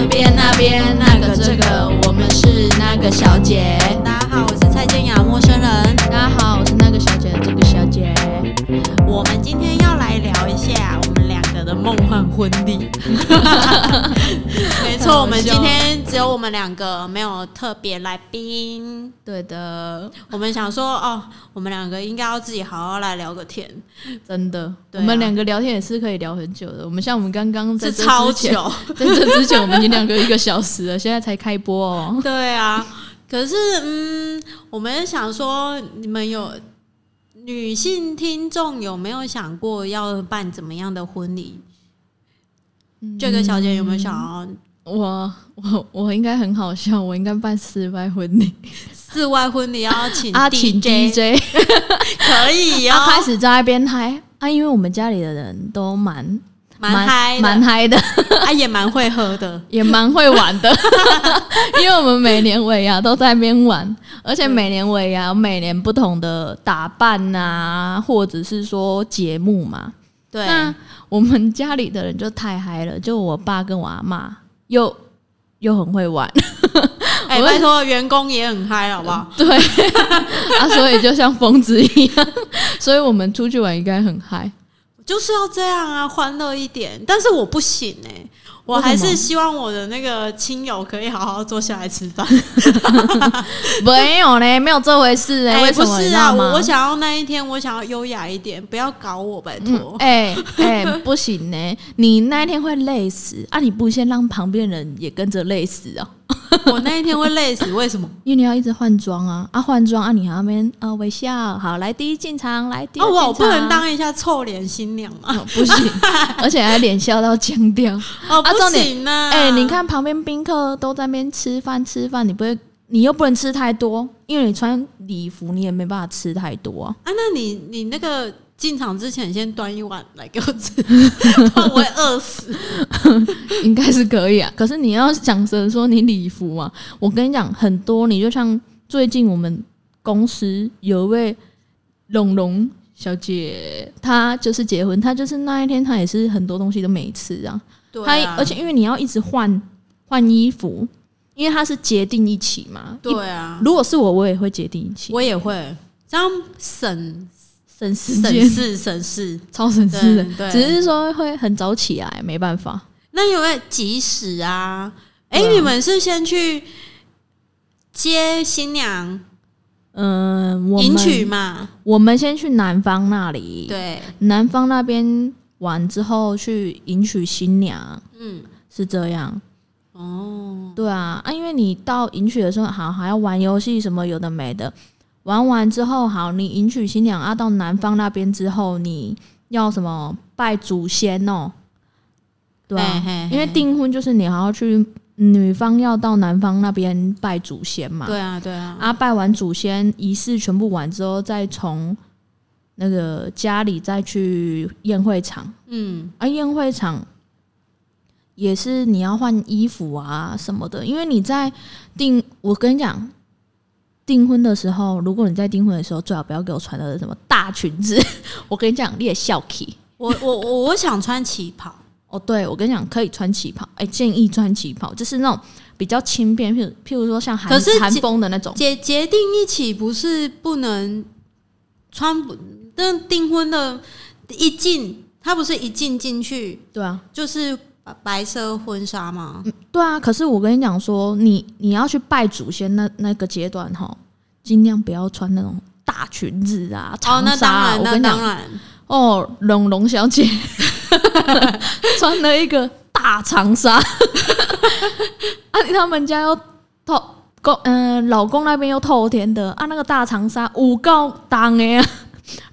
这边那边那个这个，我们是那个小姐。大家好，我是蔡健雅，陌生人。大家好，我是那个小姐这个小姐。我们今天要来聊一下我们两个的梦幻婚礼。我们今天只有我们两个，没有特别来宾。对的，我们想说，哦，我们两个应该要自己好好来聊个天。真的，我们两个聊天也是可以聊很久的。我们像我们刚刚在超，久。在这之前我们已经两个一个小时了，现在才开播哦。对啊，可是嗯，我们想说，你们有女性听众有没有想过要办怎么样的婚礼？这个小姐有没有想要我我我应该很好笑，我应该办室外婚礼，室外婚礼要请啊，请 DJ？DJ，可以哦，啊，开始在那边嗨。啊，因为我们家里的人都蛮蛮嗨，蛮嗨的，啊，也蛮会喝的。也蛮会玩的，因为我们每年尾牙都在那边玩，而且每年尾牙有每年不同的打扮呐、或者是说节目嘛。对，那我们家里的人就太嗨了，就我爸跟我阿妈又又很会玩，哎、我拜托，员工也很嗨，好不好？对啊，所以就像疯子一样，所以我们出去玩应该很嗨。就是要这样啊，欢乐一点。但是我不行哎、我还是希望我的那个亲友可以好好坐下来吃饭。没有嘞，没有这回事哎、不是啊，我想要那一天，我想要优雅一点，不要搞我，拜 托。哎哎、不行呢、你那一天会累死啊！你不先让旁边人也跟着累死啊？我那一天会累死，为什么？因为你要一直换装啊啊换装啊！你还要那边啊微笑，好来第一进场，来第二哦，我不能当一下臭脸新娘吗？哦不行，而且还脸笑到僵掉。哦，不行啊！哎、你看旁边宾客都在那边吃饭吃饭，你不会，你又不能吃太多，因为你穿礼服，你也没办法吃太多啊。啊，那你你那个进场之前先端一碗来给我吃，不然我会饿死。应该是可以啊。可是你要想着说你礼服嘛，我跟你讲，很多你就像最近我们公司有一位龙龙小姐，她就是结婚，她就是那一天她也是很多东西都没吃啊。对而且因为你要一直换换衣服，因为她是结定一起嘛。对啊，，如果是我，我也会结定一起，我也会这样省省时间，省事省事。超省事的。对对只是说会很早起来，没办法。那有没有及时啊？哎、对啊你们是先去接新娘嗯，我迎娶们嘛？我们先去男方那里，对，男方那边玩之后去迎娶新娘，嗯，是这样。哦，对啊，啊，因为你到迎娶的时候，好还要玩游戏什么有的没的，玩完之后，好，你迎娶新娘啊，到男方那边之后，你要什么拜祖先哦，对啊，嘿嘿嘿。因为订婚就是你还要去女方要到男方那边拜祖先嘛，对啊，对啊，啊，拜完祖先仪式全部完之后，再从那个家里再去宴会场。嗯，啊，宴会场也是你要换衣服啊什么的，因为你在订，我跟你讲，订婚的时候，如果你在订婚的时候，最好不要给我穿的什么大裙子。我跟你讲，你也笑气。我我我我想穿旗袍，哦，对，我跟你讲，可以穿旗袍，哎、建议穿旗袍，就是那种比较轻便，譬如譬如说像韩韩风的那种。结结订一起不是不能穿不？但订婚的一进，他不是一进进去对啊，就是白白色婚纱吗？对啊，可是我跟你讲说，你你要去拜祖先那那个阶段哈，尽量不要穿那种大裙子啊、长纱我跟你讲，当然，哦，龙龙小姐 穿了一个大长纱，啊，他们家又透公嗯、老公那边又透天的啊，那个大长纱有够重的啊，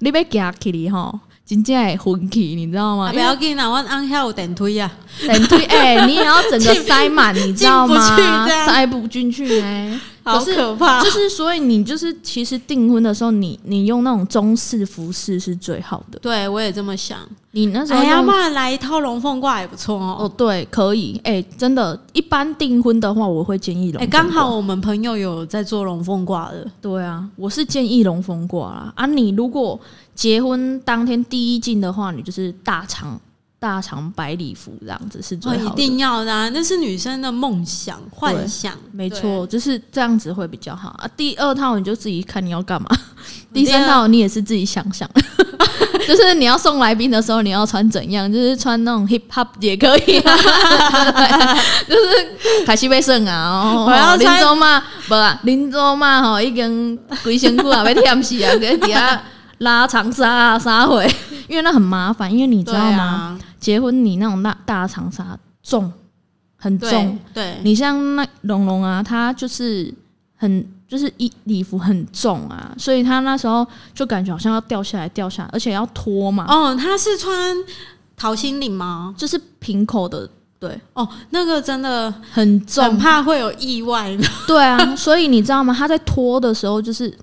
你要夹起哩吼，真正会昏气，你知道吗？啊不要紧啦，我按下有电推啊。电推哎、你也要整个塞满，你知道吗？塞不进去哎、好可怕！就是所以你就是其实订婚的时候，你你用那种中式服饰是最好的。对我也这么想。你那时候哎呀，不然来一套龙凤褂也不错哦，哦。对，可以哎、真的，一般订婚的话，我会建议龙哎。刚好我们朋友有在做龙凤褂的，对啊，我是建议龙凤褂啦。啊，你如果结婚当天第一进的话，你就是大长大长白礼服这样子是最哦，好的。一定要的、啊，那是女生的梦想、幻想。没对错，就是这样子会比较好啊。第二套你就自己看你要干嘛，第三套你也是自己想想，就是你要送来宾的时候你要穿怎样，就是穿那种 hip hop 也可以、啊，就是凯西贝胜啊，哦我要穿林州嘛，不啊，林州嘛吼，已经规身躯啊被舔死啊，给底下拉长纱啊纱回，因为那很麻烦，因为你知道吗？啊，结婚你那种大大长纱重，很重。对，你像那龙龙啊，他就是很就是衣礼服很重啊，所以他那时候就感觉好像要掉下来掉下来，而且要脱嘛，哦，他是穿桃心领吗？就是平口的，对，哦，那个真的很很重，怕会有意外的。对啊，所以你知道吗？他在脱的时候，就是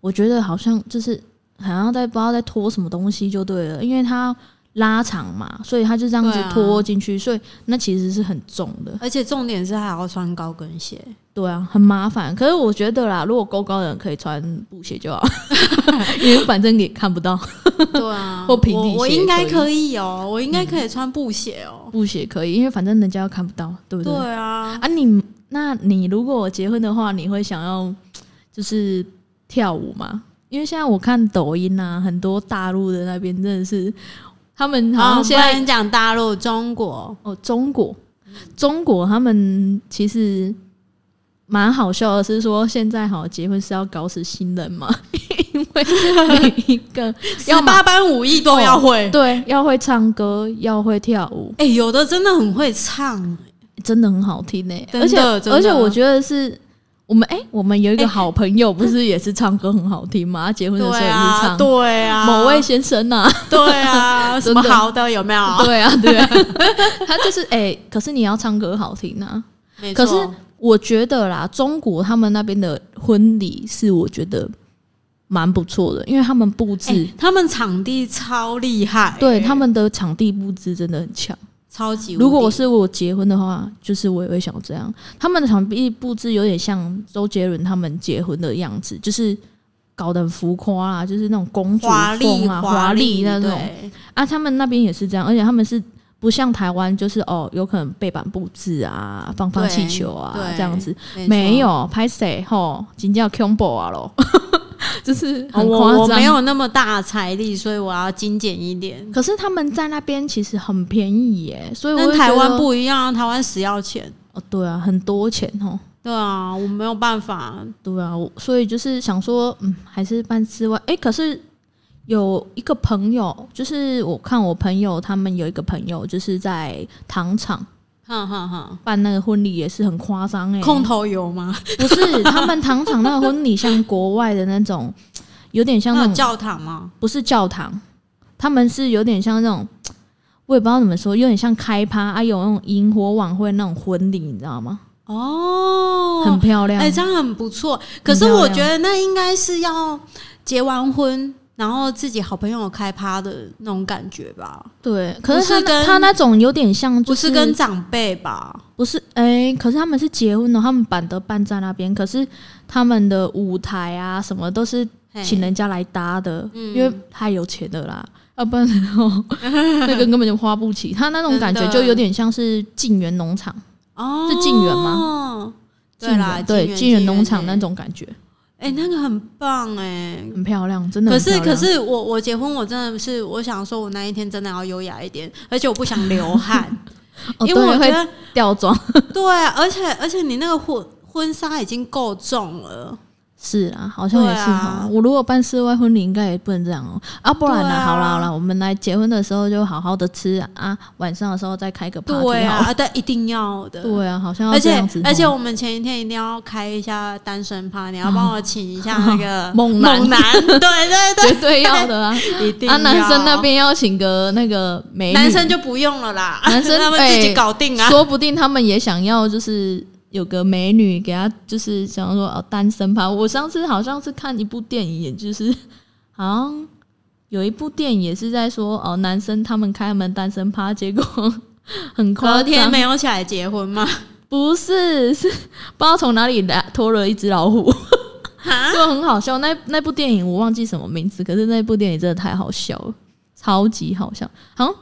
我觉得好像就是好像在不知道在脱什么东西就对了，因为他拉长嘛，所以他就这样子拖进去，所以那其实是很重的。而且重点是还要穿高跟鞋，对啊，很麻烦。可是我觉得啦，如果高高的人可以穿布鞋就好，因为反正也看不到。对啊，或平底我我鞋应该可以哦，我应该可以穿布鞋哦。布鞋可以，因为反正人家又看不到，对不对？对啊，啊你，那你如果结婚的话，你会想要就是跳舞吗？因为现在我看抖音啊，很多大陆的那边真的是，他们好好，像现在不然讲大陆、中国，哦，中国，中国他们其实蛮好笑的，是说现在好结婚是要搞死新人嘛，因为每一个 要八般武艺都要会。对要会唱歌，要会跳舞，哎、有的真的很会唱，真的很好听呢、而且而且我觉得是我们哎、我们有一个哎好朋友，不是也是唱歌很好听吗？他结婚的时候也是唱。对啊，某位先生呐、啊，对啊，什么好的有没有？对啊，对啊，他就是哎、可是你要唱歌好听啊。可是我觉得啦，中国他们那边的婚礼是我觉得蛮不错的，因为他们布置，哎他们场地超厉害、对他们的场地布置真的很强。超级。如果是我结婚的话，就是我也会想这样。他们的场地布置有点像周杰伦他们结婚的样子，就是搞得很浮夸啊，就是那种公主风啊、华丽那种啊。他们那边也是这样，而且他们是不像台湾，就是哦，有可能背板布置啊、放放气球啊这样子，没没有拍谁吼，紧叫 combo 啊咯，就是哦很夸张。没有那么大财力，所以我要精简一点。可是他们在那边其实很便宜耶，所以跟台湾不一样，台湾死要钱。哦，对啊，很多钱哦。对啊，我没有办法。对啊，我所以就是想说，嗯，还是办室外。诶，可是有一个朋友，就是我看我朋友他们有一个朋友，就是在糖厂哈哈哈，办那个婚礼，也是很夸张诶。空头油吗？不是他们糖厂那个婚礼，像国外的那种，有点像那种那教堂吗？不是教堂，他们是有点像那种，我也不知道怎么说，有点像开趴啊，有那种萤火晚会那种婚礼，你知道吗？哦，很漂亮。哎、这样很不错。可是我觉得那应该是要结完婚，然后自己好朋友开趴的那种感觉吧，对，可是他是跟他那种有点像、就不是跟长辈吧？不是哎、可是他们是结婚的，他们板的办在那边，可是他们的舞台啊什么都是嘿请人家来搭的，嗯。因为太有钱的啦。要不然然后 那个根本就花不起，他那种感觉就有点像是晋园农场，哦，是晋园吗？对啦，对，晋晋园农场欸那种感觉，哎、那个很棒哎、很漂亮，真的可是。可是我我结婚我真的是我想说我那一天真的要优雅一点，而且我不想流汗，哦，因为我会觉得掉妆，对啊，而且而且你那个婚婚纱已经够重了，是啊，好像也是哈、啊。我如果办室外婚礼，应该也不能这样哦、啊，不然呢、好啦好啦，我们来结婚的时候就好好的吃啊，晚上的时候再开个 party 啊，但一定要的，对啊，好像要而且这样子哦。而且我们前一天一定要开一下单身趴，你要帮我请一下那个 猛男。猛男，对对 绝对要的啊！一定啊，男生那边要请个那个美女，男生就不用了啦，男生他们自己哎搞定啊。说不定他们也想要，就是有个美女给他，就是想要说哦单身趴。我上次好像是看一部电影，也就是 好像有一部电影也是在说哦，男生他们开门单身趴，结果 很夸隔天，没有起来结婚吗？不是是不知道从哪里来拖了一只老虎。哈，就很好笑。那那部电影我忘记什么名字，可是那部电影真的太好笑了，超级好笑。好像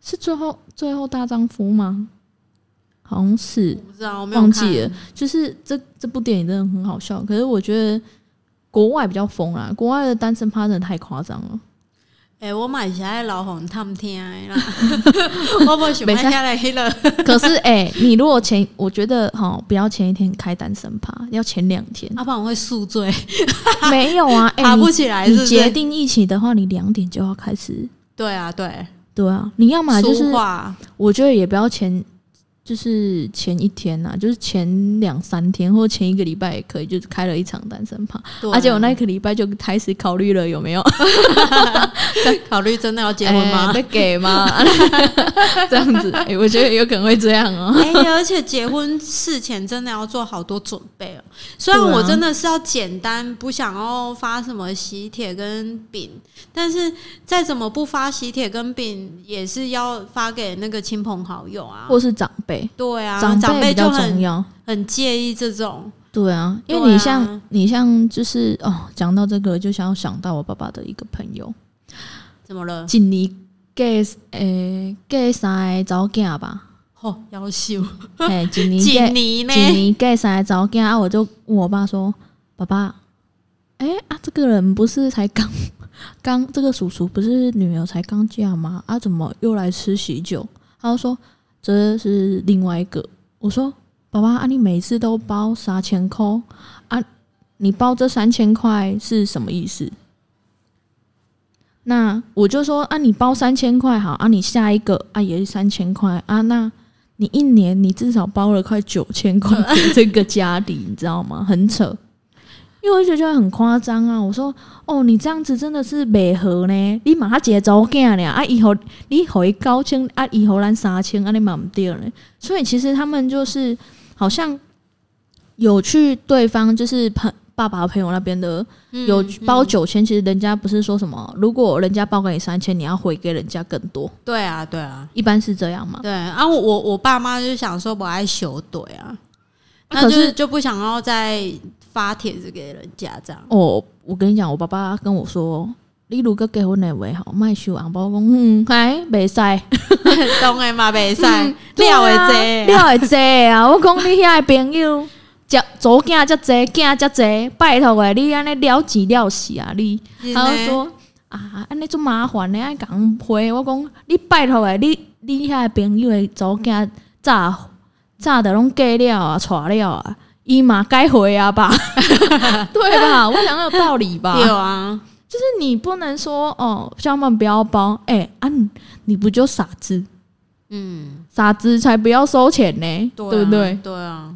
是最后最后大丈夫吗？好像是不知道，忘记了。就是这这部电影真的很好笑，可是我觉得国外比较疯啦，国外的单身趴真的太夸张了。哎、我买起来老红探听 我不喜欢下来迄个。可是哎、你如果前，我觉得哈，不要前一天开单身趴，要前两天。要不然我会宿醉，没有啊，哎、爬你不起来是不是你决定一起的话，你两点就要开始。对啊，对，对啊，你要么就是我觉得也不要前，就是前一天呐、就是前两三天或前一个礼拜也可以，就是开了一场单身趴，而且我那个礼拜就开始考虑了有没有 考虑真的要结婚吗 哎？被给吗？这样子，哎、我觉得有可能会这样哦、哎、而且结婚事前真的要做好多准备哦。虽然我真的是要简单，不想要发什么喜帖跟饼，但是再怎么不发喜帖跟饼，也是要发给那个亲朋好友啊。或是长辈，对啊，长长辈辈比较重就很要。很介意这种。对啊，因为你像、你像就是哦，讲到这个就想要想到我爸爸的一个朋友，怎么了？今年嫁诶嫁三个查某囝吧，哦，要求嘿，今年几嫁年呢？今年嫁三个查某囝啊，我就问我爸说：“爸爸，哎、啊，这个人不是才刚 刚这个叔叔不是女儿才刚嫁吗？啊，怎么又来吃喜酒？”他就说：“这是另外一个。”我说：“爸爸啊，你每次都包三千块啊，你包这三千块是什么意思？”那我就说啊，你包三千块好啊，你下一个啊也是三千块啊，那你一年你至少包了快九千块这个家里，你知道吗？很扯，因为我就觉得很夸张啊。我说哦，你这样子真的是美合呢，你马上结走囝呢啊，以后你回高清啊，以后咱三千啊，你嘛唔对呢。所以其实他们就是好像有去对方就是朋爸爸朋友那边的有包九千，其实人家不是说什么，如果人家包给你三千，你要回给人家更多，对啊，对啊，一般是这样嘛。对啊。我我我爸妈就想说我爱修对啊，那就是就不想要再发帖子给人家这样。哦，我跟你讲，我爸爸跟我说，你如果结婚的话，吼，卖收红包，我讲嗯，哎，袂使，懂的嘛，袂使嗯料会这这了会济啊！我讲你遐的朋友，遮左囝遮济，囝遮济，拜托诶，你安尼了钱了死啊你！他就说啊，安尼做麻烦的，爱讲回我讲，你拜托诶，你你遐的朋友的左囝早早的拢嫁了啊，娶了啊，伊嘛该回啊吧？对吧？我想有道理吧？有啊，就是你不能说哦，小们不要包，哎、啊你，你不就傻子？嗯，傻子才不要收钱呢，对不对？对啊。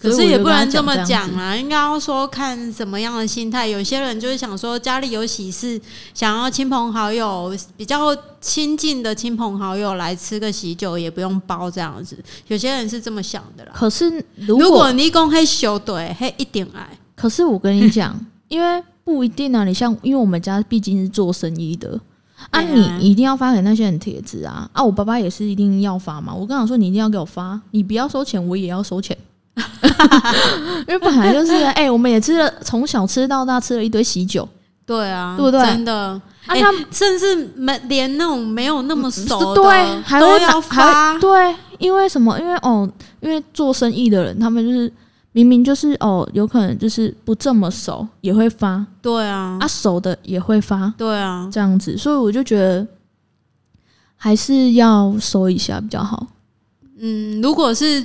可是也不能这么讲这样子讲啊，应该要说看什么样的心态。有些人就是想说家里有喜事，想要亲朋好友比较亲近的亲朋好友来吃个喜酒，也不用包这样子。有些人是这么想的啦。可是如果，你讲黑修对，黑一点爱，可是我跟你讲，因为不一定啊。你像，因为我们家毕竟是做生意的。啊，你一定要发给那些人帖子啊！啊，我爸爸也是一定要发嘛。我跟他说，你一定要给我发，你不要收钱，我也要收钱。因为本来就是，哎、我们也吃了，从小吃到大，吃了一堆喜酒。对啊，对不对？真的，啊。欸他们甚至没连那种没有那么熟的对，还都要会发。还，对，因为什么？因为哦，因为做生意的人，他们就是明明就是哦，有可能就是不这么熟也会发，对啊。啊，，熟的也会发，对啊，这样子，所以我就觉得还是要收一下比较好。嗯，如果是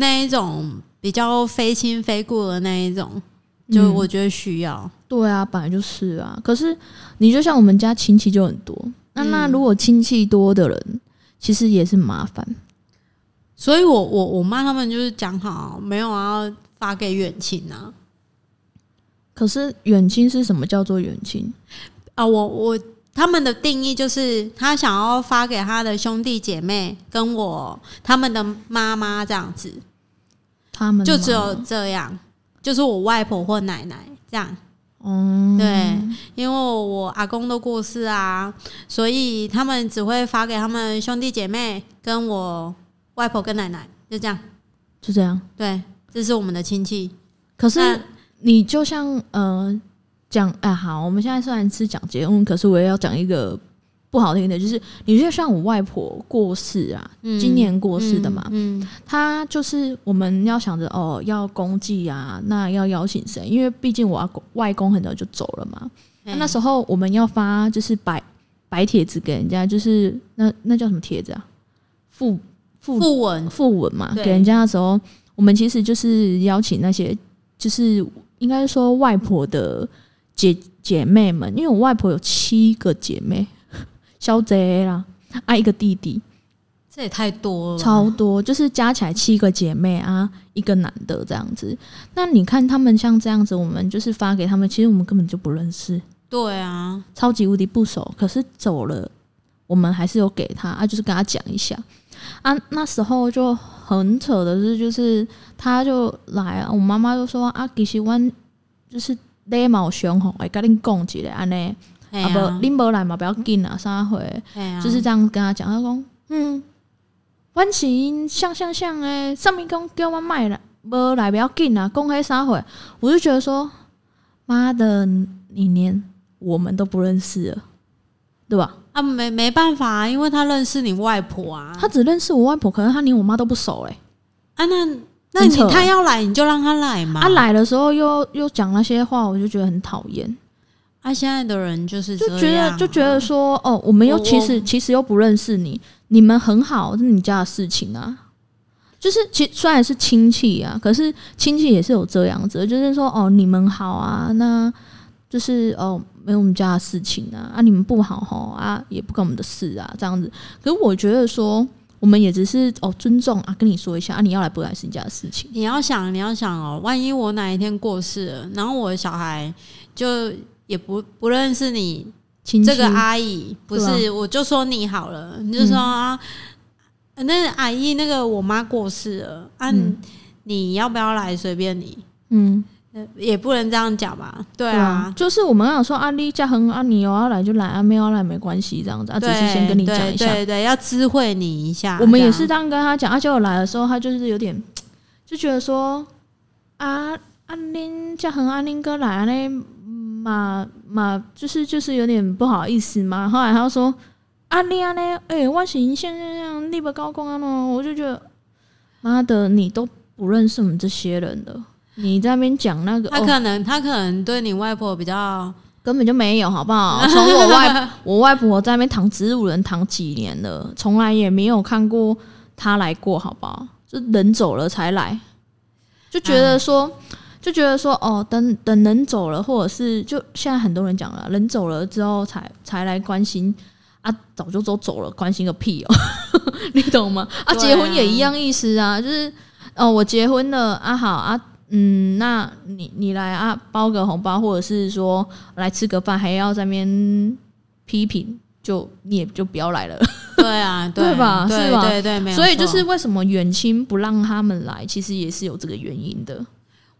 那一种比较非亲非故的那一种，就嗯我觉得需要。对啊，本来就是啊。可是你就像我们家亲戚就很多，那那嗯如果亲戚多的人，其实也是麻烦。所以我我我妈他们就是讲好，没有要发给远亲啊可是远亲是什么叫做远亲？啊，我我他们的定义就是他想要发给他的兄弟姐妹跟我他们的妈妈这样子，他们就只有吗这样，就是我外婆或奶奶这样。嗯，对，因为我阿公都过世啊，所以他们只会发给他们兄弟姐妹跟我外婆跟奶奶，就这样。就这样。对，这是我们的亲戚。可是你就像呃讲，啊、好，我们现在虽然是讲结婚，可是我也要讲一个不好听的，就是你就像我外婆过世啊，今年过世的嘛，嗯，她就是我们要想着哦，要公祭啊，那要邀请谁？因为毕竟我外公很早就走了嘛，那那时候我们要发就是白白帖子给人家，就是那那叫什么帖子啊？附附副文附文嘛，对给人家的时候，我们其实就是邀请那些，就是应该说外婆的姐姐妹们，因为我外婆有七个姐妹，小姐啦，啊一个弟弟，这也太多了，超多，就是加起来七个姐妹啊，一个男的这样子。那你看他们像这样子，我们就是发给他们，其实我们根本就不认识，对啊，超级无敌不熟，可是走了，我们还是有给他啊，就是跟他讲一下啊。那时候就很扯的是，就是他就来啊，我妈妈就说啊，其实阮就是礼貌上吼，会甲恁讲一下安尼，啊。不，哎呀，恁无来嘛，不要紧啊，啥回，哎呀就是这样跟他讲，他讲嗯，阮是因像像像诶，上面讲叫我卖啦，无来不要紧啊，讲迄啥回，我就觉得说，妈的，你连我们都不认识了，对吧？啊，没没办法啊，因为他认识你外婆啊，他只认识我外婆，可能他连我妈都不熟嘞、啊，那那你他要来你就让他来嘛，他、来的时候又又讲那些话，我就觉得很讨厌，啊，现在的人就是就觉得就觉得说，哦，我们又其实其实又不认识你，你们很好，是你家的事情啊。就是其虽然是亲戚啊，可是亲戚也是有这样子，就是说哦，你们好啊，那就是哦，没有我们家的事情啊，啊，你们不好吼啊，也不关我们的事啊，这样子。可是我觉得说，我们也只是哦尊重啊，跟你说一下啊，你要来不来是你家的事情。你要想，你要想哦，万一我哪一天过世了，然后我的小孩就也不不认识你这个阿姨，不是，我就说你好了，你就说啊，那阿姨，那个我妈过世了啊，嗯。你要不要来？随便你，嗯，呃也不能这样讲吧？对对啊啊，，就是我们想说阿丽嘉恒啊，你有要来就来啊，没有要来没关系，这样子啊，只对是先跟你讲一下。对对对，要知会你一下。我们也是这样跟他讲，啊，结果来的时候，他就是有点 就觉得说啊阿林嘉恒阿林哥来啊，那嘛嘛，就是就是有点不好意思嘛。后来他就说阿丽啊呢，哎、我是现在这样立不高光啊呢，我就觉得妈的，你都不认识我们这些人的，你在那边讲那个，哦他可能、他可能对你外婆比较根本就没有，好不好？从我外我外婆在那边躺植物人躺几年了，从来也没有看过她来过，好不好？就人走了才来，就觉得说，就觉得说，哦，等等人走了，或者是就现在很多人讲了，人走了之后才才来关心。啊，早就都走了，关心个屁哦，你懂吗？啊结婚也一样意思啊，就是哦，我结婚了啊，好啊，嗯，那你你来啊，包个红包，或者是说来吃个饭，还要在那边批评，就你也就不要来了。对啊，对吧？对是吧？对对，没有所以就是为什么远亲不让他们来，其实也是有这个原因的。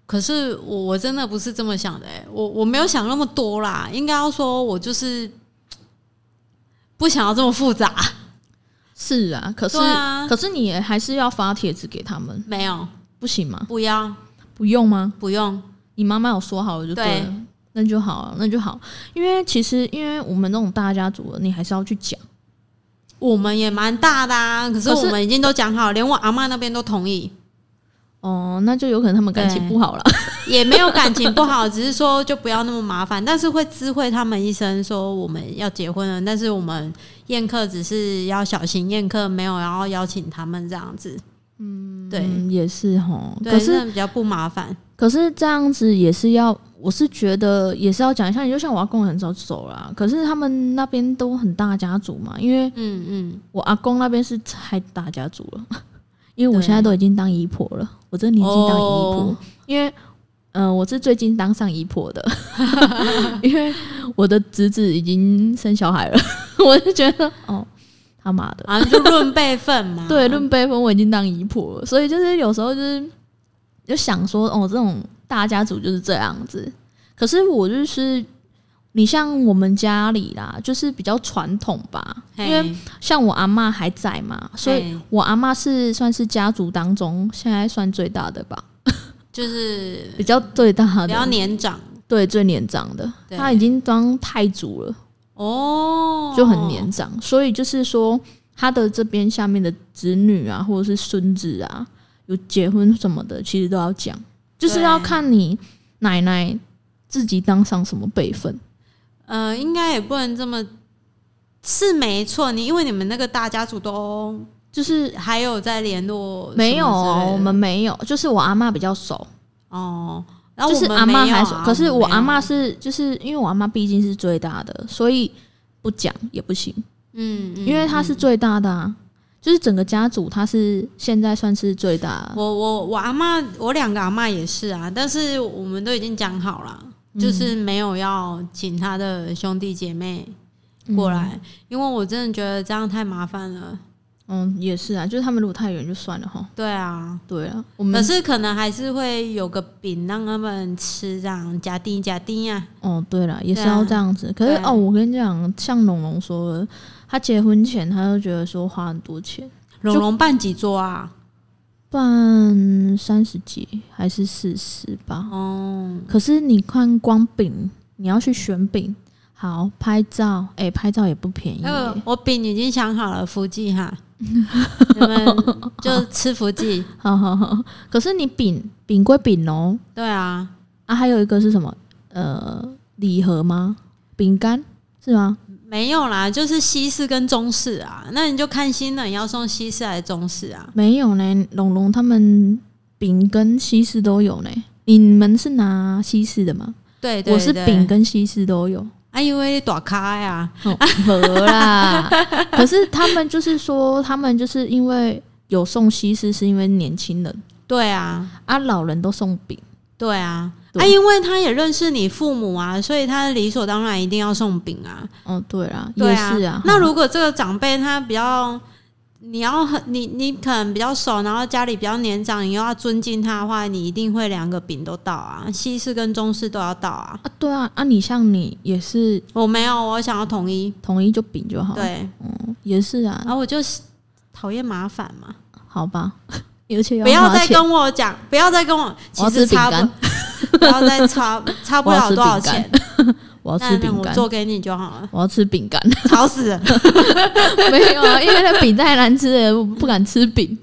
可是我我真的不是这么想的、欸，我我没有想那么多啦，应该要说我就是不想要这么复杂，是啊，可是、对啊。可是你还是要发帖子给他们，没有，不行吗？不要不用吗？不用，你妈妈有说好了就对那就好了，那就好。因为其实因为我们那种大家族的，你还是要去讲。我们也蛮大的啊，可是我们已经都讲好，连我阿妈那边都同意，哦，那就有可能他们感情不好了。也没有感情不好，只是说就不要那么麻烦，但是会知会他们一声说我们要结婚了，但是我们宴客只是要小心宴客，没有然后邀请他们这样子。嗯，对，嗯，也是哈。对，可是比较不麻烦。可是这样子也是要，我是觉得也是要讲一下。你就像我阿公很早就走了啊、可是他们那边都很大家族嘛，因为嗯嗯，我阿公那边是太大家族了。因为我对现在都已经当姨婆了，我这年纪当姨婆，哦因为嗯、呃我是最近当上姨婆的，因为我的侄子已经生小孩了，我就觉得哦，他妈的，啊，就论辈分嘛。对，论辈分我已经当姨婆了，所以就是有时候就是就想说，哦，这种大家族就是这样子。可是我就是你像我们家里啦，就是比较传统吧，因，为像我阿妈还在嘛，所以我阿妈是算是家族当中现在算最大的吧，就是 比较最大的。比较，年长。对，最年长的，对。她已经当太祖了。哦，就很年长，所以就是说他的这边下面的子女啊，或者是孙子啊，有结婚什么的，其实都要讲，就是要看你奶奶自己当上什么辈分。呃，应该也不能这么，是没错。你因为你们那个大家族都就是还有在联络，没有，我们没有，就是我阿妈比较熟哦。然后就是阿妈还熟，可是我阿妈妈是就是因为我阿妈毕竟是最大的，所以不讲也不行。嗯，因为她是最大的啊，就是整个家族她是现在算是最大。我我我阿妈，我两个阿妈也是啊，但是我们都已经讲好了。就是没有要请他的兄弟姐妹过来，因为我真的觉得这样太麻烦了。嗯，也是啊，就是他们如果太远就算了哈。对啊，对啊，可是可能还是会有个饼让他们吃，这样加丁加丁啊。哦，对了，也是要这样子。可是哦，我跟你讲，像龙龙说，他结婚前他就觉得说花很多钱。龙龙办几桌啊？办三十几还是四十吧？哦，可是你看光饼，你要去选饼，好拍照，哎，拍照也不便宜。我饼已经想好了，福记哈，你们就吃福记。好好好，可是你饼饼归饼哦。对啊，啊，还有一个是什么？呃，礼盒吗？饼干是吗？没有啦，就是西式跟中式啊。那你就看新人要送西式还是中式啊？没有呢，龙龙他们饼跟西式都有呢。你们是拿西式的吗？对，我是饼跟西式都有。啊，因为打卡呀，合啦。可是他们就是说，他们就是因为有送西施，是因为年轻人。对啊，啊，老人都送饼。对啊。啊，因为他也认识你父母啊，所以他理所当然一定要送饼啊。哦，对啊，也是啊。那如果这个长辈他比较，你要很你你可能比较熟，然后家里比较年长，你又要尊敬他的话，你一定会两个饼都到啊，西式跟中式都要到啊。啊，对啊，啊，你像你也是，我没有，我想要统一，统一就饼就好。对，嗯，也是啊。然后我就讨厌麻烦嘛，好吧，而且不要再跟我讲，不要再跟我，其实差不。不要再差差不了多少钱，我要吃饼干，我做给你就好了。我要吃饼干，吵死了！没有啊，因为那饼太难吃了，我不敢吃饼。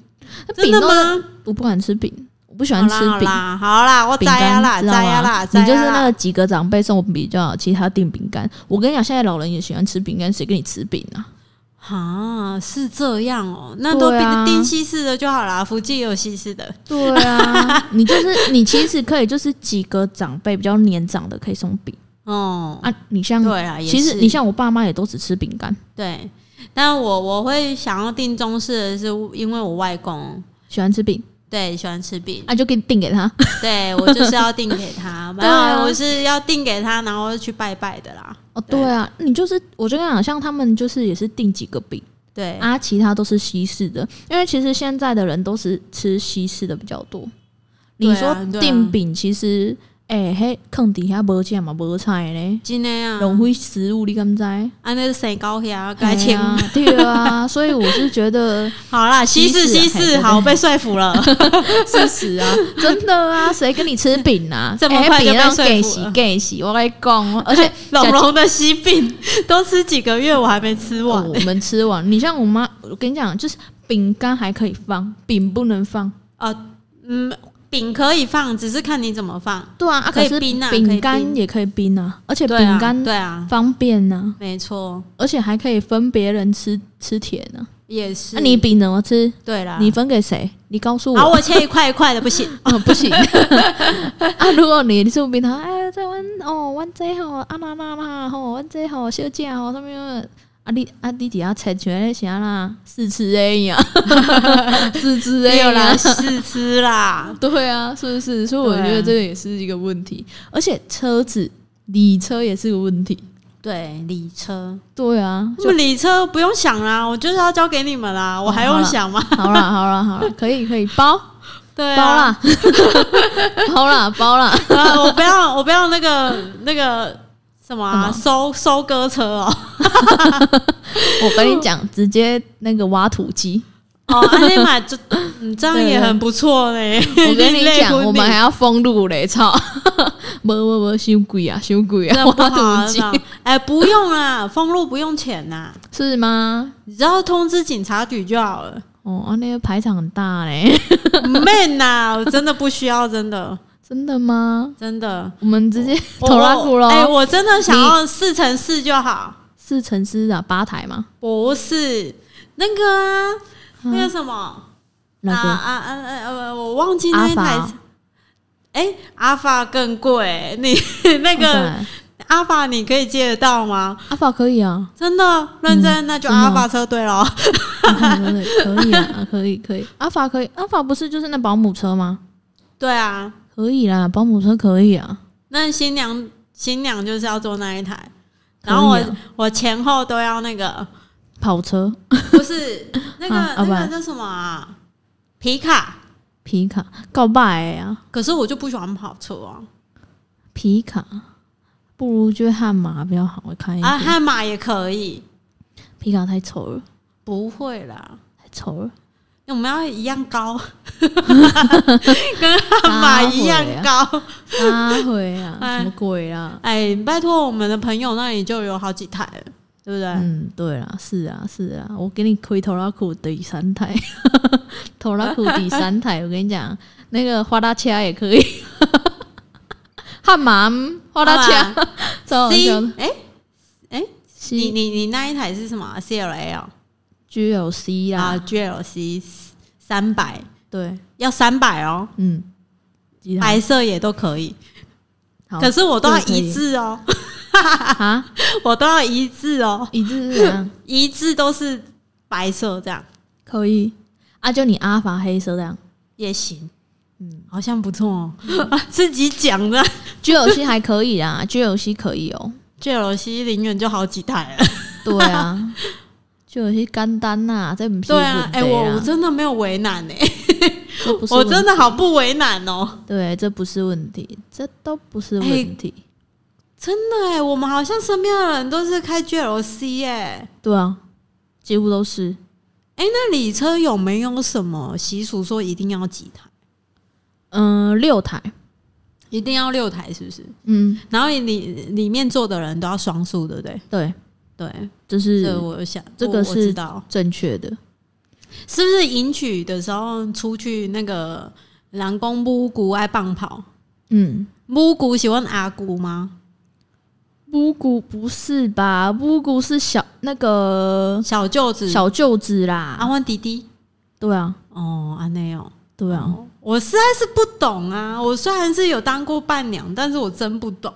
真的吗？我不敢吃饼，我不喜欢吃饼。好啦，我摘呀啦，摘呀啦，你就是那个几个长辈送我比较，其他订饼干。我跟你讲，现在老人也喜欢吃饼干，谁跟你吃饼啊？啊，是这样哦，那都订西式的就好了。福建也有西式的，对啊，你就是你其实可以就是几个长辈比较年长的可以送饼哦啊，你像对啊，其实你像我爸妈也都只吃饼干，对，但我我会想要订中式的是因为我外公喜欢吃饼。对，喜欢吃饼，那就给你订给他。对我就是要订给他，然后我是要订给他，然后去拜拜的啦。哦，对啊，你就是我就跟你讲，像他们就是也是订几个饼，对啊，其他都是西式的，因为其实现在的人都是吃西式的比较多。你说订饼，其实。哎，嘿，坑底下无钱嘛，无菜嘞，真的啊，浪费食物，你敢知？啊，那是身高遐该请对啊，所以我是觉得，好啦，西式西式，好被说服了，事实啊，真的啊，谁跟你吃饼啊？这么快就被说服了？给洗，我来讲，而且龙龙的西饼都吃几个月，我还没吃完。我们吃完，你像我妈，我跟你讲，就是饼干还可以放，饼不能放啊，嗯。饼可以放，只是看你怎么放。对啊，可以冰啊，饼干也可以冰啊，而且饼干对啊方便呢。没错，而且还可以分别人吃吃甜呢。也是。那你饼怎么吃？对啦，你分给谁？你告诉我。好，我切一块一块的，不行 哦，不行。啊，如果你是饼他，哎，这碗哦，碗这好，啊啦啦啦，吼，碗这好，小姐吼，上面。啊，你啊，你底下猜拳咧啥啦？试吃 A 呀，试吃哎啦，试吃啦，对啊，是不是？所以我觉得这个也是一个问题，而且车子礼车也是个问题。对，礼车，对啊，就礼车不用想啦，我就是要交给你们啦，我还用想吗？好啦，好啦，好啦，可以，可以包，对，包啦，包啦，包啦，我不要，我不要那个那个。什么收收割车哦？我跟你讲，直接那个挖土机 哦，阿尼玛这这样也很不错嘞。我跟你讲，我们还要封路嘞，操！不不不，修鬼啊，修鬼啊，真的不花好啊土机哎，不用啦，封路不用钱呐，是吗？你只要通知警察局就好了。哦，啊，那个排场很大嘞，man 呐，我真的不需要，真的真的吗？真的。我们直接 投拉古哎，喽，我真的想要四乘四就好，四乘四啊，吧台吗？不是那个啊，那个嗯什么啊那个啊啊呃呃，我忘记那一台法。哎，阿法更贵，你 那个对阿法你可以借得到吗？阿法可以啊，真的认真，那就阿法车队咯。可以可以啊，可以可以，阿法可以，阿法不是就是那保姆车吗？对啊，可以啦，保姆车可以啊，那新娘新娘就是要坐那一台，然后我啊我前后都要那个，跑车、不是 那个那个叫什么啊？皮卡。皮卡告白啊，可是我就不喜欢跑车啊，皮卡不如就悍马比较好看一点。啊，悍马也可以，皮卡太丑了，不会啦，太丑了，我们要一样高，跟悍马一样高。哪会啊？哎什么鬼啊？哎，拜托，我们的朋友那里就有好几台了，对不对？嗯，对啦，是啊，是啊，我给你亏头拉库第三台，头拉库第三台，我跟你讲，那个花大车也可以，悍马嗯花大车，超好 C 笑的。哎，你你你那一台是什么啊？CLA 哦 GLC 啊。啦，，GLC 三百，对，要三百哦，嗯，白色也都可以，可是我都要一致哦，啊，我都要一致哦，一致是怎样？一致都是白色这样。可以。啊，就你阿法黑色这样。也行。嗯，好像不错哦，自己讲的。GLC 还可以啊，GLC 可以哦。GLC 零元就好几台了。对啊，GLC 干单呐，这不是对啊，哎、哎，我我真的没有为难哎、这不是 我真的好不为难哦、对，这不是问题，这都不是问题。真的哎、我们好像身边的人都是开 GLC 哎、对啊，几乎都是。哎、那礼车有没有什么习俗说一定要几台？嗯、六台，一定要六台是不是？嗯，然后里里面坐的人都要双数，对不对？对，对，这这是我有想，我我这个是知道，正确的。是不是迎娶的时候出去那个人公母姑爱棒跑？嗯，木姑喜欢阿姑吗？木姑不是吧？木姑是小那个小舅子，小舅子啦。阿欢弟弟。对啊，哦，阿内哦，对啊，哦我实在是不懂啊！我虽然是有当过伴娘，但是我真不懂。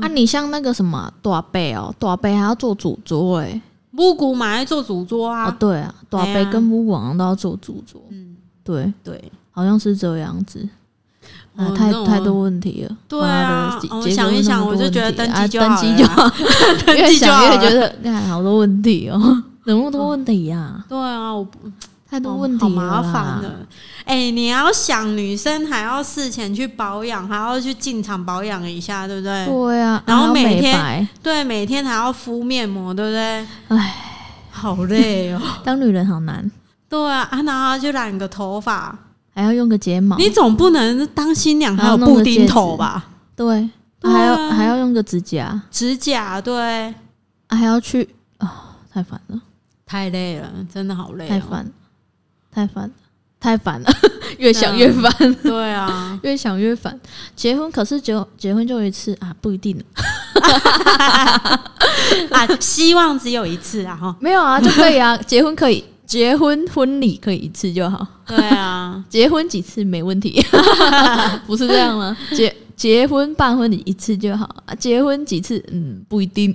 啊，你像那个什么大伯哦，大伯还要做主桌哎、母姑买来做主桌啊，哦，对啊，大伯跟木王都要做主桌，嗯，对，对，好像是这样子。啊，太太多问题了。对啊妈的哦结结想一想我就觉得登记就好了。登记就好，越想越觉得，看好多问题哦，怎么那么多问题呀？对啊，我不太多好问题了好麻烦啦。的。哎、你要想女生还要事前去保养，还要去进场保养一下，对不对？对啊，然后每天对，每天还要敷面膜，对不对？哎，好累哦。当女人好难，对啊，啊，然后就染个头发，还要用个睫毛，你总不能当新娘还有布丁头吧？对，对啊还要还要用个指甲，指甲，对，啊还要去啊，太烦了，太累了，真的好累、哦，太烦了，太烦了，太烦了，越想越烦，对啊，越想越烦。结婚可是结结婚就一次啊，不一定，啊，希望只有一次啊，哈，没有啊就可以啊，结婚可以，结婚婚礼可以一次就好，对啊，结婚几次没问题，不是这样吗？结结婚办婚礼一次就好啊，结婚几次嗯不一定，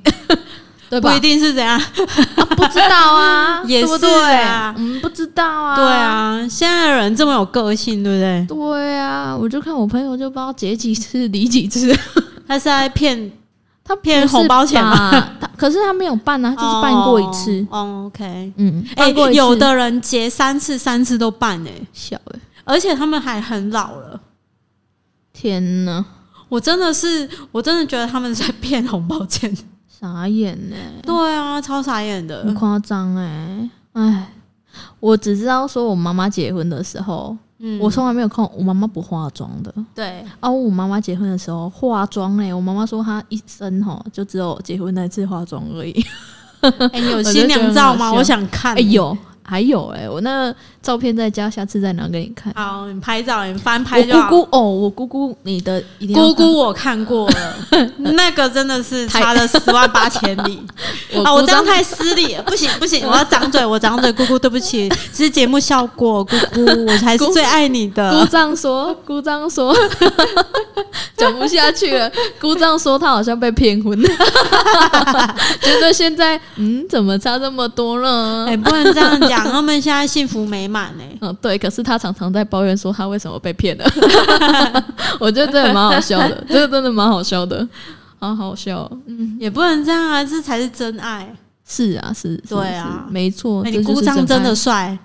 对吧？不一定是怎样，啊不知道啊，也是啊。嗯，不知道啊，对，啊，现在的人这么有个性，对不对？对啊，我就看我朋友就不知道结几次离几次，他是在骗，他骗红包钱嘛？他可是他没有办啊，他就是办过一次，哦哦，OK，嗯，哎、有的人结三次，三次都办哎、小哎，而且他们还很老了。天哪，我真的是，我真的觉得他们在骗红包钱。傻眼呢，对啊，超傻眼的。很夸张哎，哎，我只知道说我妈妈结婚的时候，嗯我从来没有看我妈妈不化妆的。对，啊，我妈妈结婚的时候化妆嘞，我妈妈说她一生哈就只有结婚那次化妆而已。哎、你有 新娘照吗？我想看、哎、有，还有哎、我那个照片在家，下次再拿给你看。好，你拍照，你翻拍就好。姑姑哦，我姑姑你的姑姑我看过了，那个真的是差了十万八千里 我啊！我这样太失礼了，不行不行，我要掌嘴，我掌嘴，姑姑对不起，这是节目效果，姑姑我才是最爱你的姑。丈说，姑丈说，讲不下去了。姑丈说他好像被骗婚，觉得现在嗯，怎么差这么多呢？哎、不能这样讲，他们现在幸福美满哎、嗯，对，可是他常常在抱怨说他为什么被骗了。我觉得这也蛮好笑的，这个真的蛮好笑的，好好笑哦。嗯，也不能这样啊，这才是真爱。是啊，是，是对啊没错。你姑丈真的帅，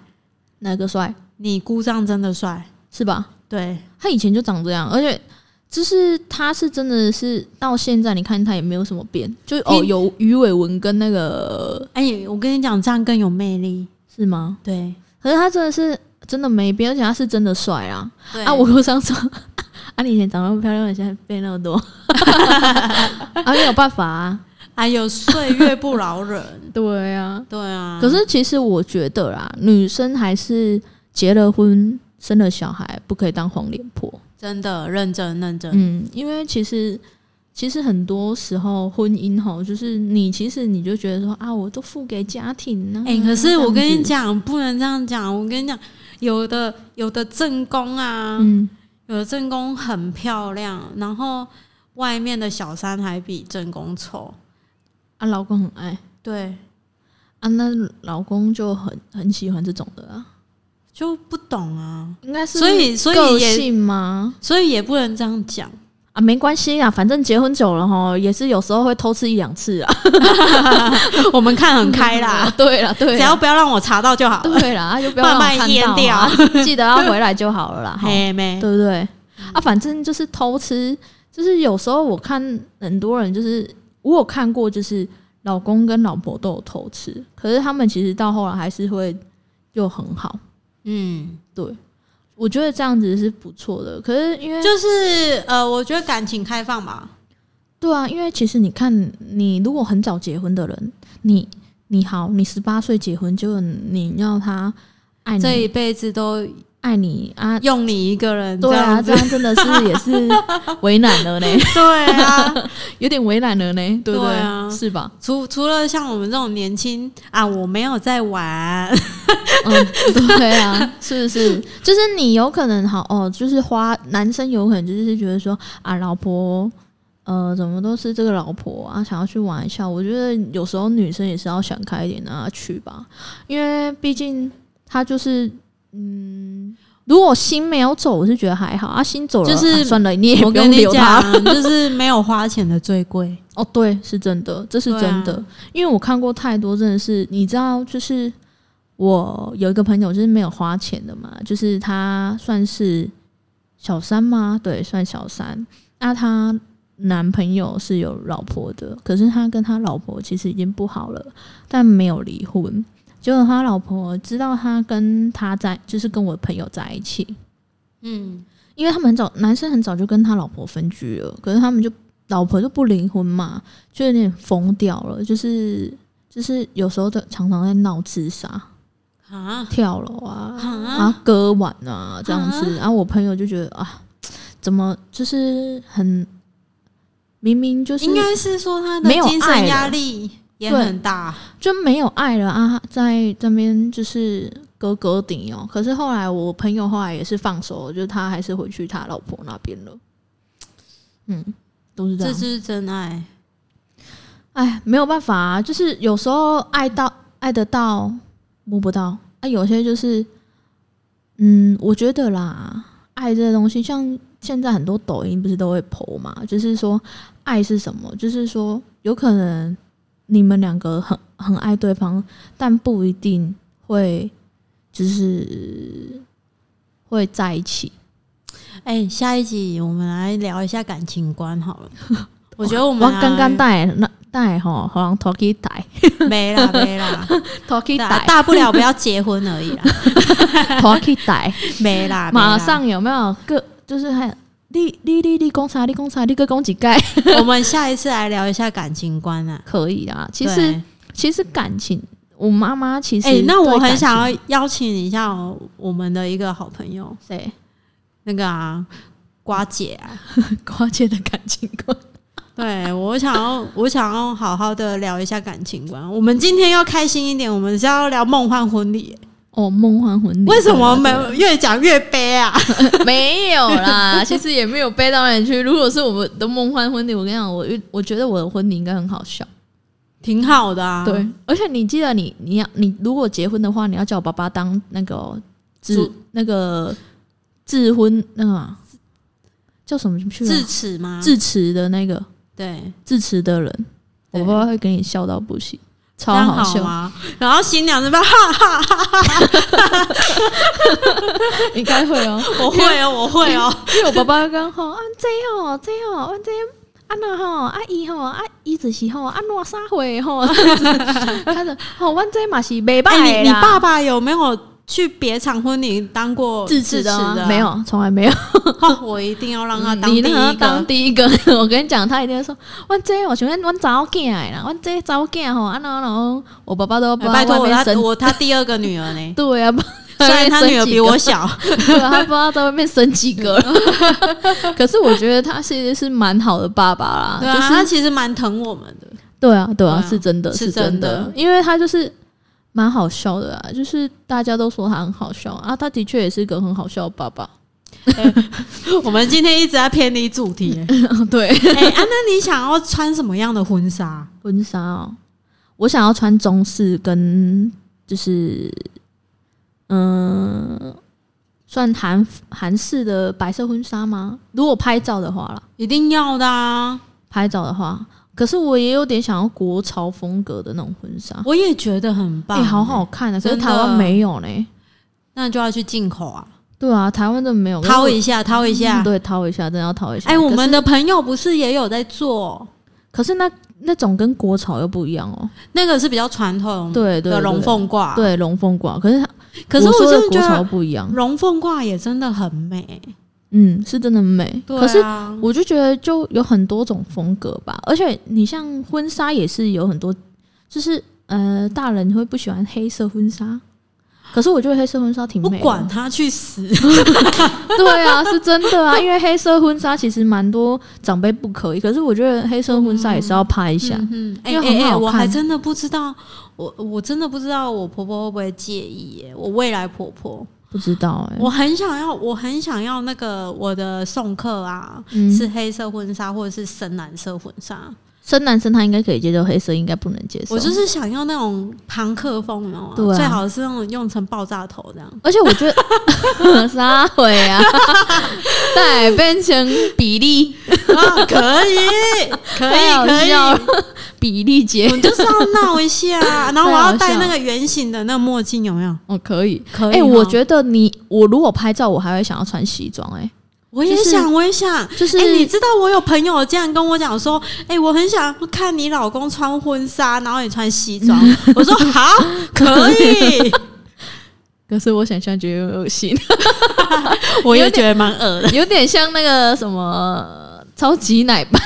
哪个帅你姑丈真的帅，是吧？对，他以前就长这样，而且就是他是真的是到现在，你看他也没有什么变，就哦有鱼尾纹跟那个哎、我跟你讲，这样更有魅力。是吗？对，可是他真的是真的没变，而且他是真的帅啊！对啊，我路上说，啊，你以前长那么漂亮，你现在变那么多，啊，没有办法啊。还有岁月不饶人。对啊，对啊，可是其实我觉得啦，女生还是结了婚、生了小孩，不可以当黄脸婆。真的认真认真。嗯，因为其实其实很多时候婚姻哈，就是你其实你就觉得说啊，我都付给家庭呢、哎、可是我跟你讲，不能这样讲。我跟你讲，有的有的正宫啊，嗯，有的正宫很漂亮，然后外面的小三还比正宫丑。啊，老公很爱对，啊，那老公就很很喜欢这种的啊，就不懂啊，应该是所以所以个吗？所以也不能这样讲。啊，没关系啊，反正结婚久了哈，也是有时候会偷吃一两次啊。我们看很开啦，对啦，对啦，只要不要让我查到就好了。对啦，啊就不要让我慢慢看到淹掉啊，记得要回来就好了啦。哈对不对？啊，反正就是偷吃，就是有时候我看很多人，就是我有看过，就是老公跟老婆都有偷吃，可是他们其实到后来还是会又很好。嗯，对，我觉得这样子是不错的。可是因为就是呃，我觉得感情开放吧。对啊，因为其实你看，你如果很早结婚的人，你你好，你十八岁结婚，就你要他爱你这一辈子都爱你啊。用你一个人对啊，这样真的是 也是为难了呢，对啊，有点为难了呢，对不对？对啊是吧？除除了像我们这种年轻啊，我没有在玩，嗯，对啊，是不是？就是你有可能好哦，就是花男生有可能就是觉得说啊，老婆。呃，怎么都是这个老婆啊，想要去玩一下。我觉得有时候女生也是要想开一点，让她去吧，因为毕竟她就是，嗯，如果心没有走，我是觉得还好啊。心走了，就是啊算了，你也不用我跟你。讲，就是没有花钱的最贵。哦，对，是真的，这是真的，啊因为我看过太多，真的是你知道，就是我有一个朋友就是没有花钱的嘛，就是他算是小三吗？对，算小三。那他男朋友是有老婆的，可是他跟他老婆其实已经不好了，但没有离婚。结果他老婆知道他跟他在，就是跟我朋友在一起，嗯，因为他们很早，男生很早就跟他老婆分居了，可是他们就老婆就不离婚嘛，就有点疯掉了，就是就是有时候的常常在闹自杀、啊，跳楼啊、啊？啊割腕啊这样子，然后我朋友就觉得啊，怎么就是很明明就是应该是说他的精神压力也对很大。就没有爱了啊，在这边就是割割顶哦。可是后来我朋友后来也是放手了，就是他还是回去他老婆那边了。嗯，都是这样。这是真爱，哎，没有办法啊，就是有时候爱到爱得到摸不到啊，有些就是，嗯，我觉得啦，爱这个东西，像现在很多抖音不是都会 PO 嘛，就是说爱是什么，就是说有可能你们两个很很爱对方，但不一定会就是会在一起。哎、下一集我们来聊一下感情观好了。我觉得我们刚刚带那带吼，好像拖去带，没啦没啦，拖去大带，大不了不要结婚而已啦，拖去带，没啦，没啦。马上有没有个就是还你你你你公差你公差你个公几盖我们下一次来聊一下感情观啊。可以啊。其实其实感情，我妈妈其实哎、那我很想要邀请一下哦我们的一个好朋友，谁那个啊，瓜姐啊，瓜姐的感情观。对我想要，我想要好好的聊一下感情观。我们今天要开心一点，我们是要聊梦幻婚礼。哦，梦幻婚礼为什么没越讲越悲啊？没有啦？其实也没有悲到哪里去。如果是我们的梦幻婚礼，我跟你讲，我我觉得我的婚礼应该很好笑。挺好的啊。对，而且你记得你你要你如果结婚的话，你要叫我爸爸当那个哦致主那个致婚那个啊叫什么去智了齿吗？致辞的那个对，致辞的人，我对爸爸会给你笑到不行，超好笑。吗？然后新娘子吧哈哈哈，哈哈！你 该会哦，我会哦，我会哦。因为我爸爸刚吼啊这哦这哦啊这啊那吼啊伊吼啊伊就是吼啊偌啥会吼，他说吼阮这嘛是袂哎、歹你你爸爸有没有去别场婚礼当过致辞的？没有，从来没有。哦，我一定要让他当第一你让他当个。第一个，我跟你讲，他一定会说：“我这我想阮阮查某囝的啦，阮这查某囝吼，啊然后我爸爸都不知道哎拜托我他我他第二个女儿呢 对啊，不虽然他女儿比我，小，对啊，他不知道在外面生几个了。可是我觉得他其实是蛮好的爸爸啦，对啊，就是他其实蛮疼我们的。对啊，对啊，是真的，是是真的，因为他就是蛮好笑的啊，就是大家都说他很好笑啊，他的确也是个很好笑的爸爸。我们今天一直在偏离主题、欸。对，哎、啊，那你想要穿什么样的婚纱？婚纱哦，我想要穿中式跟就是嗯、算韩韩式的白色婚纱吗？如果拍照的话啦，一定要的啊！拍照的话，可是我也有点想要国潮风格的那种婚纱，我也觉得很棒、哎、好好看啊！可是台湾没有嘞。那就要去进口啊，对啊，台湾真的没有。掏一下，掏一下。嗯对，掏一下，真的要掏一下。哎、我们的朋友不是也有在做？可是那那种跟国潮又不一样哦。那个是比较传统对对龙凤褂，。对，龙凤褂，可是它可是我真的觉得不一样。龙凤褂也真的很美。嗯，是真的美。对可是啊，我就觉得就有很多种风格吧，而且你像婚纱也是有很多，就是呃，大人会不喜欢黑色婚纱，可是我觉得黑色婚纱挺美的。不管他去死。对啊，是真的啊，因为黑色婚纱其实蛮多长辈不可以，可是我觉得黑色婚纱也是要拍一下。嗯，哎因为很好看我还真的不知道，我我真的不知道我婆婆会不会介意耶？我未来婆婆，不知道哎、我很想要，我很想要那个我的送客啊，嗯是黑色婚纱或者是深蓝色婚纱。生男生他应该可以接受，黑色应该不能接受。我就是想要那种朋克风，你知道吗？对啊最好是那种用成爆炸头这样。而且我觉得 啥会啊，对，变成比例，啊，可以，可以，可以。比例节我，就是要闹一下，然后我要戴那个圆形的那个墨镜，有没有？哦，可以。可以。哎、我得觉得你我如果拍照，我还会想要穿西装、哎，我也就是想，我也想。就是、哎、你知道我有朋友这样跟我讲说，哎、我很想看你老公穿婚纱，然后你穿西装。我说好，可以。可是我想象觉得有恶心，我又觉得蛮恶的。有点像那个什么超级奶爸，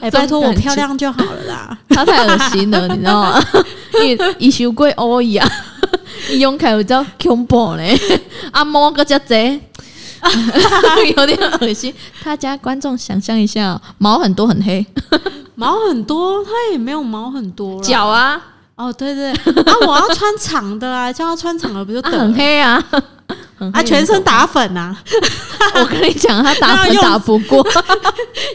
哎、拜托我漂亮就好了啦。他太恶心了，你知道吗？伊伊修过欧伊啊，伊用开有叫恐怖嘞，阿猫个只贼。有点恶心，他家观众想象一下，毛很多很黑，毛很多，他也没有毛很多啦脚啊哦，对对，啊，我要穿长的啊，叫他穿长的不就 啊？很黑啊，啊，全身。打粉啊，我跟你讲，他打粉打不过，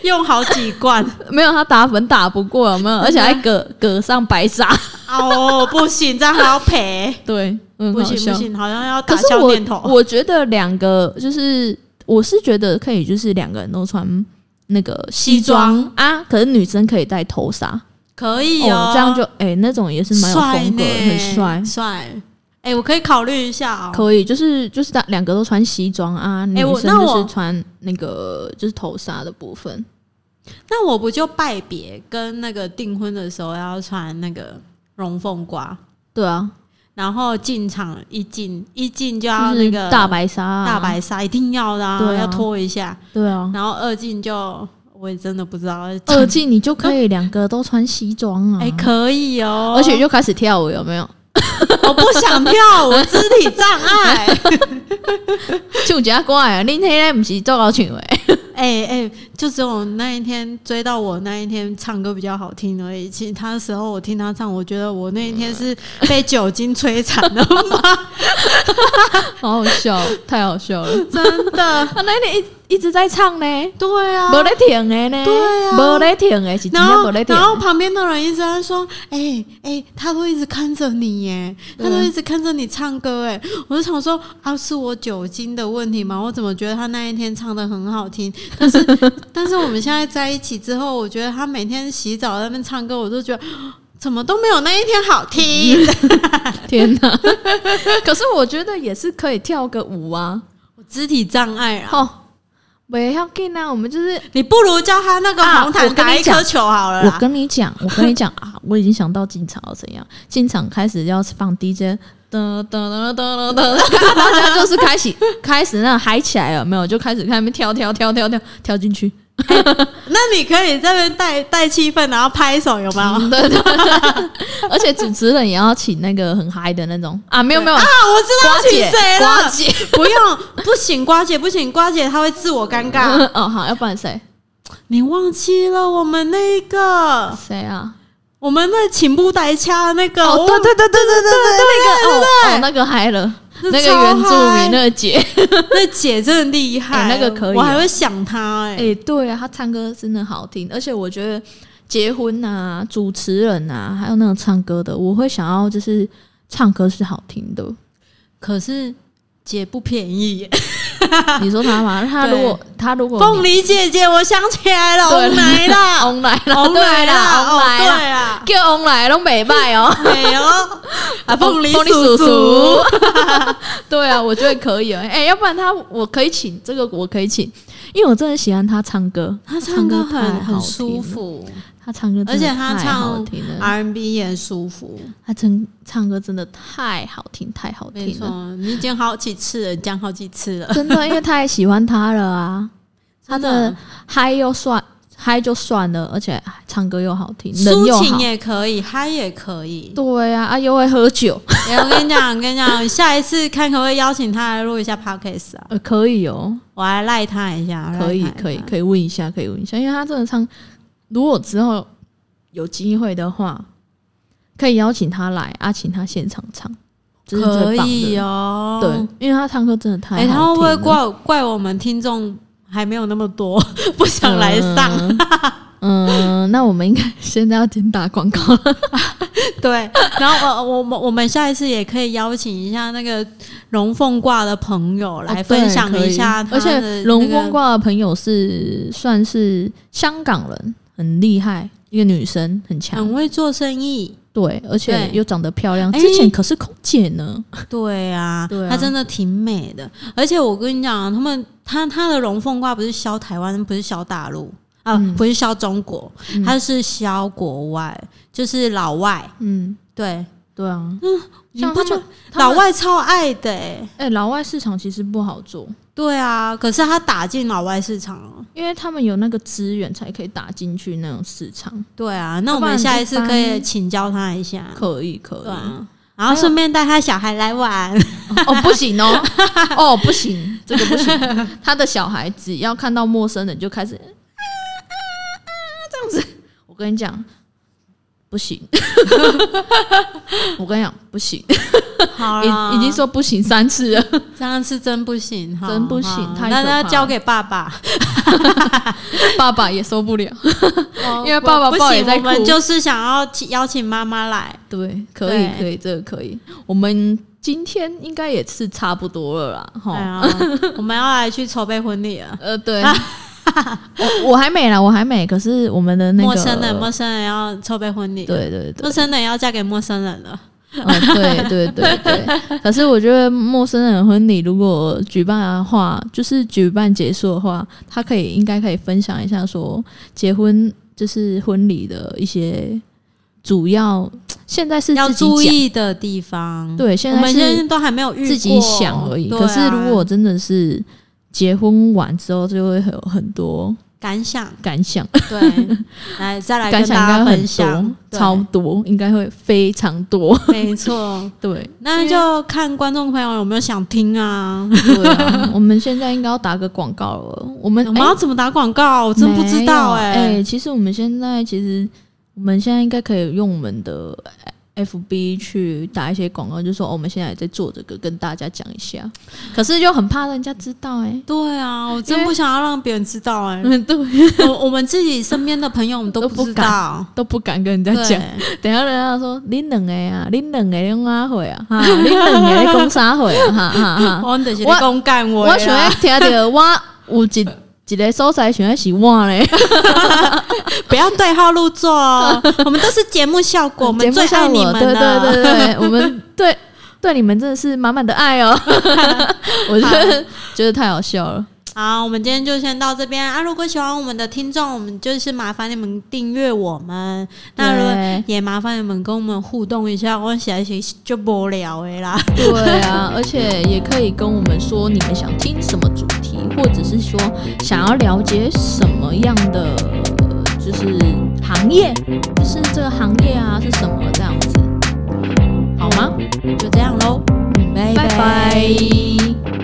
用好几罐。没有他打粉打不过，有没有？而且还搁搁上白纱，哦，不行，这样还要赔。对，嗯不行不。行，好像要打可是我消念头。我觉得两个就是，我是觉得可以，就是两个人都穿那个西装啊，可是女生可以戴头纱可以哦，这样就哎、那种也是蛮有风格的，很帅。帅。哎，我可以考虑一下哦。可以，就是就是大两个都穿西装啊，女生就是穿那个就是头纱的部分。那我不就拜别跟那个订婚的时候要穿那个龙凤褂，对啊，然后进场一进一进就要就是那个大白鲨啊，大白鲨一定要的、啊，对啊要拖一下。对啊。然后二进就我也真的不知道，二进你就可以两个都穿西装啊，哎、可以哦，而且就开始跳舞，有没有？我不想跳舞，肢体障碍。就加怪啊！恁迄个不是做高唱的，哎哎，就只有那一天追到我那一天唱歌比较好听而已。其他时候我听他唱，我觉得我那一天是被酒精摧残了吗？好好笑，太好笑了。真的，他那天一一直在唱呢，对啊，没得停的呢，对啊没得停的是真然后的无咧，停然。后旁边的人一直在说：“哎、哎、他都一直看着你耶，他都一直看着你唱歌哎。”我就想说：“啊，是我酒精的问题吗？我怎么觉得他那一天唱的很好听？但是，但是我们现在在一起之后，我觉得他每天洗澡在那边唱歌，我都觉得怎么都没有那一天好听。天哪！可是我觉得也是可以跳个舞啊。我肢体障碍啊，哦，不要紧啊，我们就是。你不如叫他那个啊红毯打一颗球好了我。跟你讲，我跟你讲啊，我已经想到进场要怎样。进场开始要放 DJ，噔噔噔噔噔噔，大家就是开始开始那嗨起来了，没有？就开始看那边跳跳跳跳跳跳进去。那你可以这边带带气氛，然后拍手，有没有？嗯对对对，而且主持人也要请那个很嗨的那种啊，没有没有啊，我知道瓜请谁了。瓜姐，不用，不行，瓜姐不行，瓜姐她会自我尴尬。哦好，要不然谁你忘记了我们那个，谁啊？我们那请不带掐那个，哦，我对对对对对对对，那个哦哦那个嗨了，那那个原住民那个姐，那姐真的厉害，哎那个可以我还会想她哎、哎，对啊，她唱歌真的好听，而且我觉得结婚啊、主持人啊，还有那种唱歌的，我会想要就是唱歌是好听的。可是姐不便宜。耶，你说他吗？他如果他如果凤梨姐姐，我想起来了，对。翁来啦，翁来了，翁来对啦，翁来哦了，对啦，叫翁来拢美拜哦。没有。啊，凤梨凤梨叔叔。叔，对啊，我觉得可以哦。哎、要不然他我可以请这个，我可以请，因为我真的喜欢他唱歌，他唱歌很很好，舒服他唱歌而且他唱，，R&B 也很舒服。他真唱歌真的太好听，太好没听了，错，你已经好几次了，讲好几次了。真的，因为太喜欢他了啊。他的的嗨又算嗨就算了，而且唱歌又好听，抒情。也可以，嗨也可以。对啊，啊又会喝酒，哎我跟你讲，我跟你讲，下一次看可不可以邀请他来录一下 podcast 啊？呃，可以哦，我来赖他一下，可以可以可以问一下，可以问一下，因为他真的唱，如果之后有机会的话，可以邀请他来啊，请他现场唱，这是可最棒以的。哦。对，，因为他唱歌真的太好哎。他会不会怪怪我们听众还没有那么多，不想来上？嗯？嗯，那我们应该现在要先打广告了。对，然后我，我们我们下一次也可以邀请一下那个龙凤卦的朋友来分享一下而且龙凤卦的朋友是算是香港人，很厉害，一个女生很强，很会做生意。对，而且又长得漂亮。哎之前可是空姐呢，对啊，对啊她真的挺美的。而且我跟你讲，他们她她的龙凤褂不是销台湾，不是销大陆啊，嗯不是销中国，嗯它是销国外，就是老外。嗯，对，对啊，你不觉像他们老外超爱的、欸？哎、老外市场其实不好做，对啊，可是他打进老外市场了。因为他们有那个资源才可以打进去那种市场。对啊，那我们下一次可以请教他一下。可以，可以。然后顺便带他小孩来玩。哦，不行哦，哦，不行，这个不行。他的小孩只要看到陌生人就开始啊啊啊这样子。我跟你讲，不行。我跟你讲，不行，好已已经说不行三次了。这样是真不行，哈真不行那那交给爸爸，爸爸也受不了。哦因为爸爸不行我们就是想要请邀请妈妈来。对，可以对，可以，这个可以。我们今天应该也是差不多了啦，哈。我们要来去筹备婚礼了。呃，对，我我还没啦，我还没。可是我们的那个陌生人，陌生人要筹备婚礼，，对对对陌，生人要嫁给陌生人了。嗯，对对对对。可是我觉得陌生人婚礼如果举办的话，就是举办结束的话，他可以应该可以分享一下说结婚就是婚礼的一些主要，现在是要注意的地方。对，现在我都还没有自己想而已。对可是啊如果真的是结婚完之后，就会有很多感想，感想，对，来再来感跟大家想应该很分享多，，对超多，应该会非常多。没错。对，那就看观众朋友有没有想听啊？对啊，我们现在应该要打个广告了。我们我们要怎么打广告？我哎真不知道没有哎、哎、其实我们现在其实我们现在应该可以用我们的 FB 去打一些广告，就说、哦我们现在也在做这个，跟大家讲一下。可是就很怕人家知道哎、对啊，我真不想要让别人知道哎、嗯，对，我我们自己身边的朋友，我们都 不知道。都不敢跟人家讲。等下人家说你两个啊，你两个用啊会啊，哈，你两个你讲啥会啊，哈哈哈。我就是我公干我我想要听到我有一一个所在想要是我嘞，不要对号入座哦，我们都是节目效果，我们最爱你们对了。对对对，我们对对你们真的是满满的爱哦，我觉得觉得太好笑了。好，我们今天就先到这边啊！如果喜欢我们的听众，我们就是麻烦你们订阅我们。那如果对也麻烦你们跟我们互动一下，我写一些就无聊的啦。对啊，而且也可以跟我们说你们想听什么主题，或者是说想要了解什么样的就是行业，就是这个行业啊是什么这样子，好吗？就这样喽，拜拜。